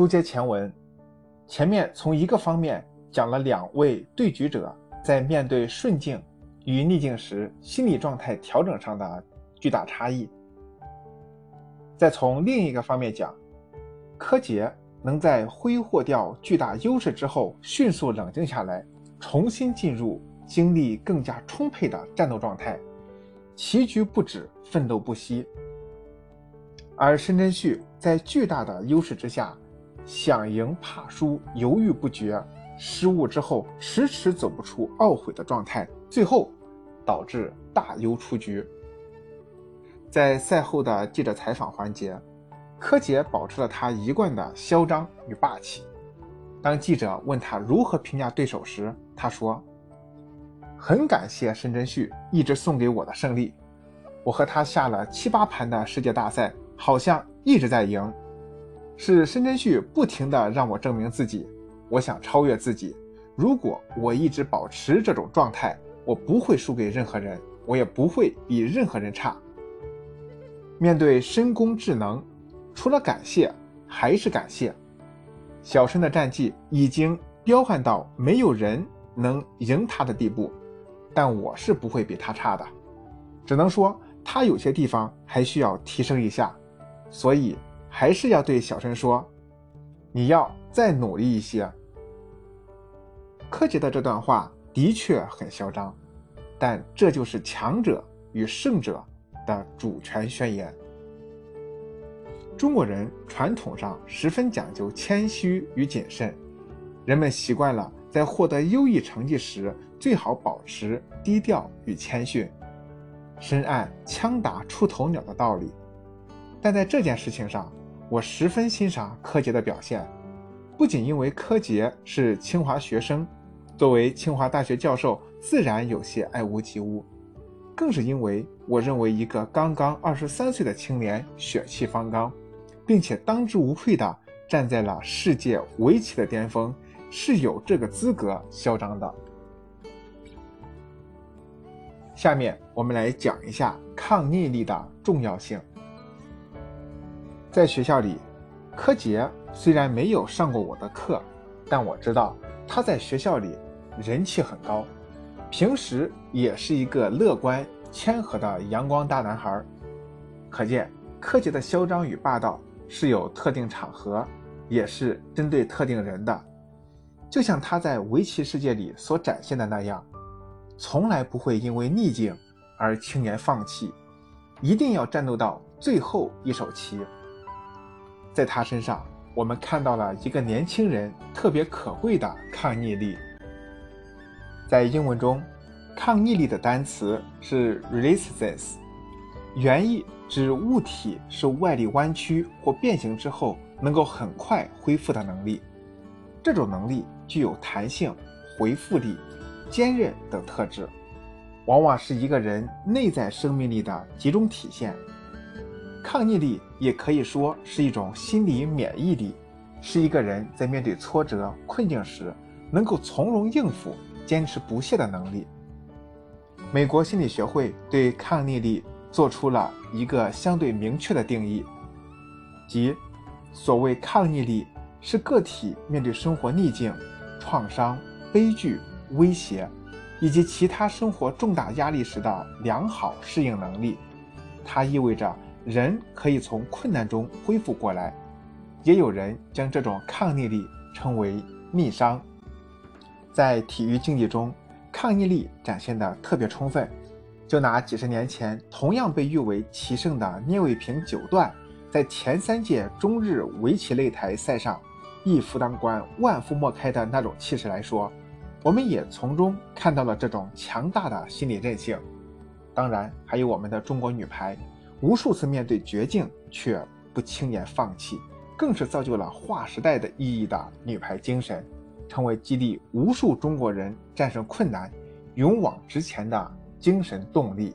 书接前文，前面从一个方面讲了两位对局者在面对顺境与逆境时心理状态调整上的巨大差异。再从另一个方面讲，柯洁能在挥霍掉巨大优势之后迅速冷静下来，重新进入精力更加充沛的战斗状态，棋局不止，奋斗不息。而申真谞在巨大的优势之下。想赢怕输，犹豫不决，失误之后迟迟走不出懊悔的状态，最后导致大优出局。在赛后的记者采访环节，柯洁保持了他一贯的嚣张与霸气。当记者问他如何评价对手时，他说：“很感谢申真谞一直送给我的胜利，我和他下了七八盘的世界大赛，好像一直在赢。”是申真谞不停地让我证明自己，我想超越自己。如果我一直保持这种状态，我不会输给任何人，我也不会比任何人差。面对深宫智能，除了感谢还是感谢。小申的战绩已经彪悍到没有人能赢他的地步，但我是不会比他差的，只能说他有些地方还需要提升一下，所以。还是要对小申说：“你要再努力一些。”柯洁的这段话的确很嚣张，但这就是强者与胜者的主权宣言。中国人传统上十分讲究谦虚与谨慎，人们习惯了在获得优异成绩时最好保持低调与谦逊，深谙“枪打出头鸟”的道理。但在这件事情上，我十分欣赏柯洁的表现，不仅因为柯洁是清华学生，作为清华大学教授，自然有些爱屋及乌，更是因为我认为一个刚刚二十三岁的青年血气方刚，并且当之无愧地站在了世界围棋的巅峰，是有这个资格嚣张的。下面我们来讲一下抗逆力的重要性。在学校里，柯洁虽然没有上过我的课，但我知道他在学校里人气很高，平时也是一个乐观谦和的阳光大男孩。可见柯洁的嚣张与霸道是有特定场合，也是针对特定人的。就像他在围棋世界里所展现的那样，从来不会因为逆境而轻言放弃，一定要战斗到最后一手棋。在他身上，我们看到了一个年轻人特别可贵的抗逆力。在英文中，抗逆力的单词是 resistance，原意指物体受外力弯曲或变形之后能够很快恢复的能力。这种能力具有弹性、回复力、坚韧等特质，往往是一个人内在生命力的集中体现。抗逆力也可以说是一种心理免疫力，是一个人在面对挫折、困境时能够从容应付、坚持不懈的能力。美国心理学会对抗逆力做出了一个相对明确的定义，即所谓抗逆力是个体面对生活逆境、创伤、悲剧、威胁以及其他生活重大压力时的良好适应能力。它意味着。人可以从困难中恢复过来，也有人将这种抗逆力称为逆商。在体育竞技中，抗逆力展现的特别充分。就拿几十年前同样被誉为棋圣的聂卫平九段，在前三届中日围棋擂台赛上一夫当关、万夫莫开的那种气势来说，我们也从中看到了这种强大的心理韧性。当然，还有我们的中国女排。无数次面对绝境却不轻言放弃，更是造就了划时代的意义的女排精神，成为激励无数中国人战胜困难、勇往直前的精神动力。